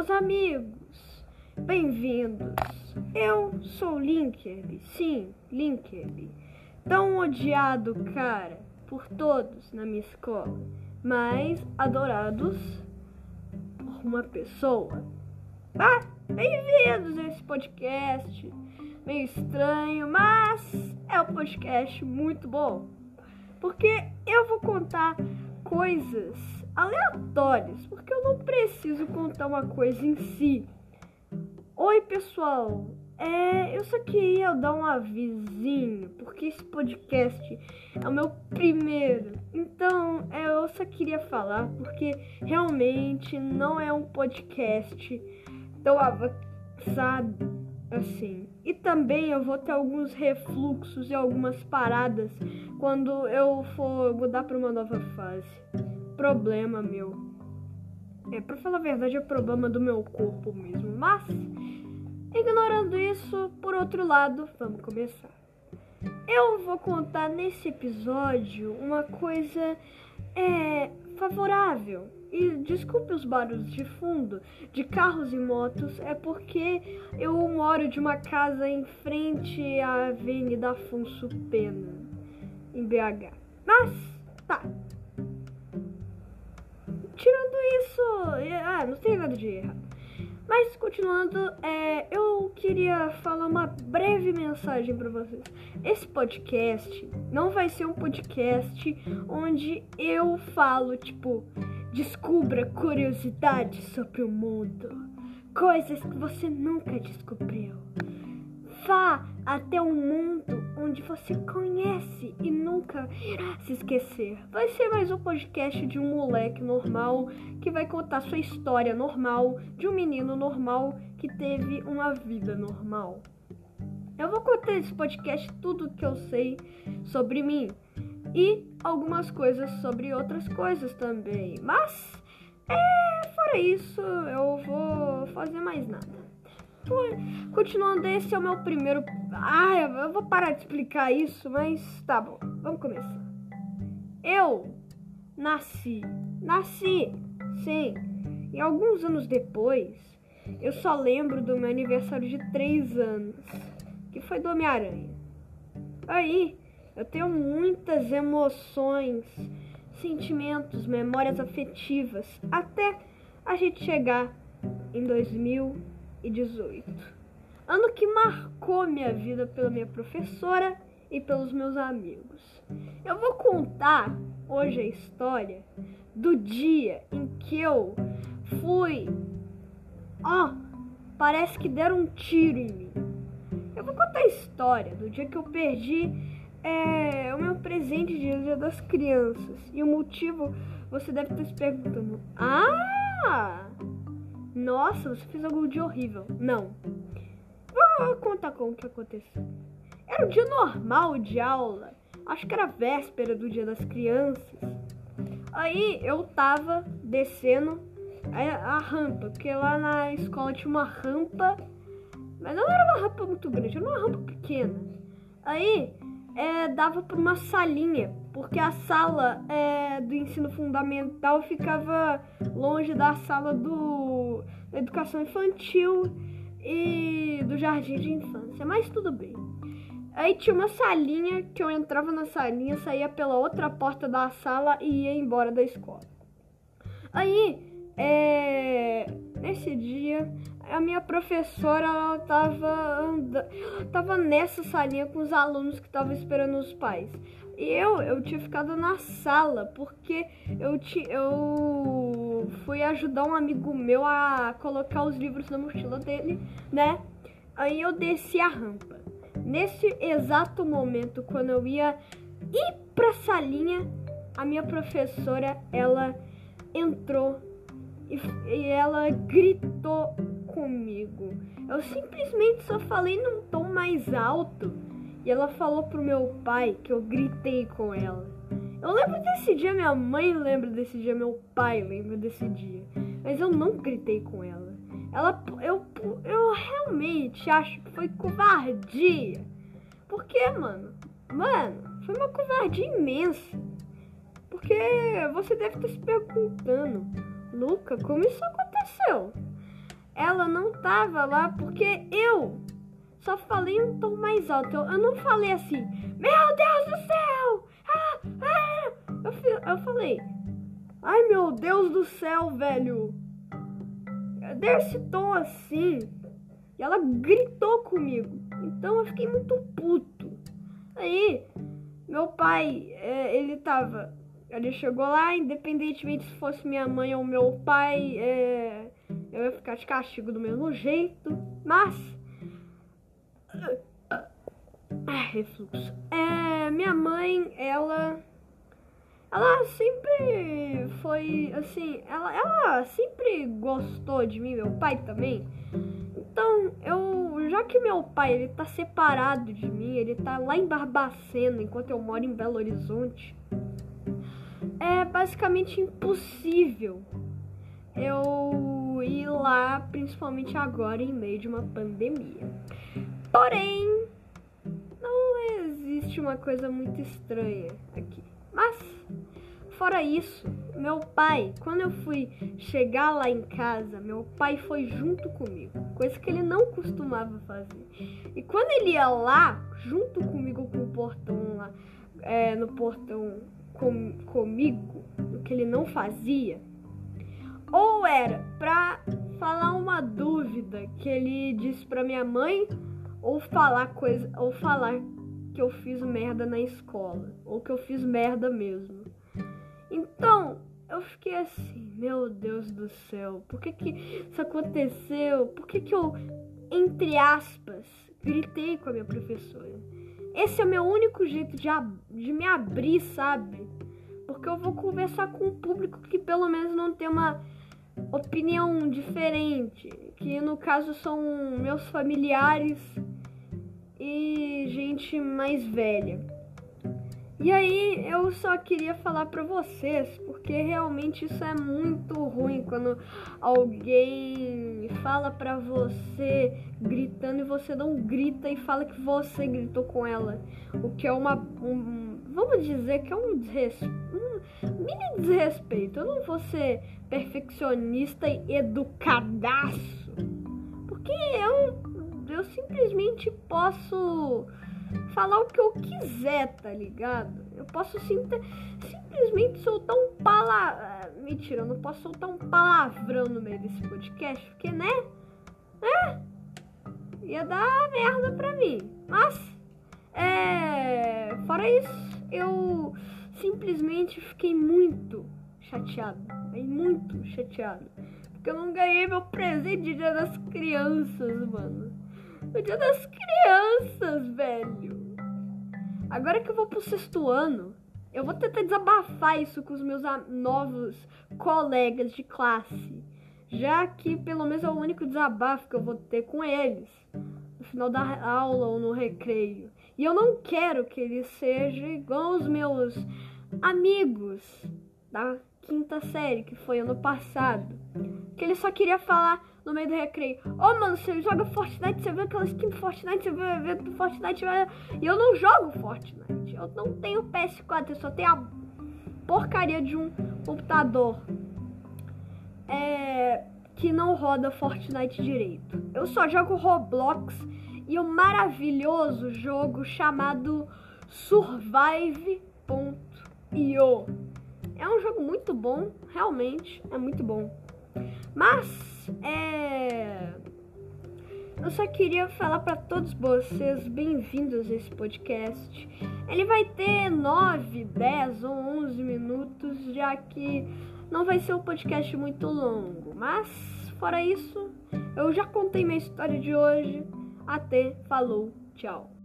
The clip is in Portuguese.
meus amigos, bem-vindos. Eu sou Linkerby, sim, Linkerby. Tão odiado, cara, por todos na minha escola, mas adorados por uma pessoa. Ah, bem-vindos a esse podcast. Meio estranho, mas é um podcast muito bom. Porque eu vou contar coisas aleatórias, porque eu não preciso contar uma coisa em si. Oi, pessoal. É, eu só queria dar um avisinho, porque esse podcast é o meu primeiro. Então, é, eu só queria falar, porque realmente não é um podcast tão avançado assim. E também eu vou ter alguns refluxos e algumas paradas quando eu for mudar para uma nova fase. Problema meu. É, pra falar a verdade, é problema do meu corpo mesmo. Mas, ignorando isso, por outro lado, vamos começar. Eu vou contar nesse episódio uma coisa é, favorável e desculpe os barulhos de fundo de carros e motos, é porque eu moro de uma casa em frente à Avenida Afonso Pena, em BH. Mas, tá. Tirando isso, ah, não tem nada de errado. Mas continuando, é, eu queria falar uma breve mensagem para vocês. Esse podcast não vai ser um podcast onde eu falo, tipo, Descubra curiosidades sobre o mundo, coisas que você nunca descobriu. Vá até um mundo onde você conhece e nunca irá se esquecer. Vai ser mais um podcast de um moleque normal que vai contar sua história normal de um menino normal que teve uma vida normal. Eu vou contar nesse podcast tudo que eu sei sobre mim e algumas coisas sobre outras coisas também. Mas, é, fora isso, eu vou fazer mais nada. Continuando, esse é o meu primeiro. Ah, eu vou parar de explicar isso, mas tá bom, vamos começar. Eu nasci, nasci, sim, e alguns anos depois, eu só lembro do meu aniversário de 3 anos, que foi do Homem-Aranha. Aí, eu tenho muitas emoções, sentimentos, memórias afetivas até a gente chegar em 2018. Ano que marcou minha vida pela minha professora e pelos meus amigos. Eu vou contar hoje a história do dia em que eu fui. Ó, oh, parece que deram um tiro em mim. Eu vou contar a história do dia que eu perdi é o meu presente de Dia das Crianças. E o motivo você deve estar se perguntando: Ah! Nossa, você fez algo de horrível. Não. Vou contar como que aconteceu. Era um dia normal de aula. Acho que era véspera do Dia das Crianças. Aí eu tava descendo a, a rampa, porque lá na escola tinha uma rampa, mas não era uma rampa muito grande, era uma rampa pequena. Aí é, dava para uma salinha, porque a sala é, do ensino fundamental ficava longe da sala do, educação infantil e do jardim de infância, mas tudo bem. Aí tinha uma salinha que eu entrava na salinha, saía pela outra porta da sala e ia embora da escola. Aí, é, nesse dia, a minha professora ela tava, anda, tava nessa salinha com os alunos que estavam esperando os pais. E eu, eu tinha ficado na sala porque eu, ti, eu fui ajudar um amigo meu a colocar os livros na mochila dele, né? Aí eu desci a rampa. Nesse exato momento, quando eu ia ir pra salinha, a minha professora, ela entrou e, e ela gritou comigo. Eu simplesmente só falei num tom mais alto. E ela falou pro meu pai que eu gritei com ela. Eu lembro desse dia, minha mãe lembra desse dia, meu pai lembra desse dia. Mas eu não gritei com ela. Ela eu, eu realmente acho que foi covardia. Por quê, mano? Mano, foi uma covardia imensa. Porque você deve estar se perguntando, Luca, como isso aconteceu? ela não tava lá porque eu só falei um tom mais alto. Eu, eu não falei assim, meu Deus do céu! Eu, eu falei, ai meu Deus do céu, velho! Desse tom assim. E ela gritou comigo. Então eu fiquei muito puto. Aí, meu pai, é, ele tava. Ele chegou lá, independentemente se fosse minha mãe ou meu pai, é, eu ia ficar de castigo do mesmo jeito. Mas. Ah, refluxo. É, minha mãe, ela. Ela sempre foi assim. Ela, ela sempre gostou de mim, meu pai também. Então, eu, já que meu pai ele tá separado de mim, ele tá lá em Barbacena, enquanto eu moro em Belo Horizonte, é basicamente impossível eu ir lá, principalmente agora em meio de uma pandemia. Porém, existe uma coisa muito estranha aqui. Mas Fora isso, meu pai, quando eu fui chegar lá em casa, meu pai foi junto comigo, coisa que ele não costumava fazer. E quando ele ia lá, junto comigo com o portão lá, é, no portão com, comigo, o que ele não fazia, ou era pra falar uma dúvida que ele disse pra minha mãe, ou falar coisa, ou falar que eu fiz merda na escola, ou que eu fiz merda mesmo. Então, eu fiquei assim, meu Deus do céu, por que que isso aconteceu? Por que que eu, entre aspas, gritei com a minha professora? Esse é o meu único jeito de, de me abrir, sabe? Porque eu vou conversar com um público que pelo menos não tem uma opinião diferente, que no caso são meus familiares e gente mais velha. E aí eu só queria falar para vocês, porque realmente isso é muito ruim quando alguém fala para você gritando e você não grita e fala que você gritou com ela, o que é uma um, vamos dizer que é um, desrespeito, um mini desrespeito. Eu não vou ser perfeccionista e educadaço, porque eu eu simplesmente posso falar o que eu quiser, tá ligado? Eu posso sim, simplesmente soltar um palavrão. Ah, mentira, eu não posso soltar um palavrão no meio desse podcast, porque, né? É? Ia dar merda pra mim. Mas, é. Fora isso, eu simplesmente fiquei muito chateado. Muito chateado. Porque eu não ganhei meu presente de dia das crianças, mano. O dia das crianças, velho. Agora que eu vou pro sexto ano, eu vou tentar desabafar isso com os meus novos colegas de classe. Já que pelo menos é o único desabafo que eu vou ter com eles no final da aula ou no recreio. E eu não quero que eles sejam igual os meus amigos da quinta série, que foi ano passado. Que ele só queria falar no meio do recreio. Ô, oh, mano, você joga Fortnite, você vê aquela skin do Fortnite, você vê o evento do Fortnite. E eu não jogo Fortnite. Eu não tenho PS4, eu só tenho a porcaria de um computador é, que não roda Fortnite direito. Eu só jogo Roblox e um maravilhoso jogo chamado Survive.io. É um jogo muito bom, realmente é muito bom. Mas, é. Eu só queria falar para todos vocês, bem-vindos a esse podcast. Ele vai ter 9, 10 ou 11 minutos, já que não vai ser um podcast muito longo. Mas, fora isso, eu já contei minha história de hoje. Até, falou, tchau.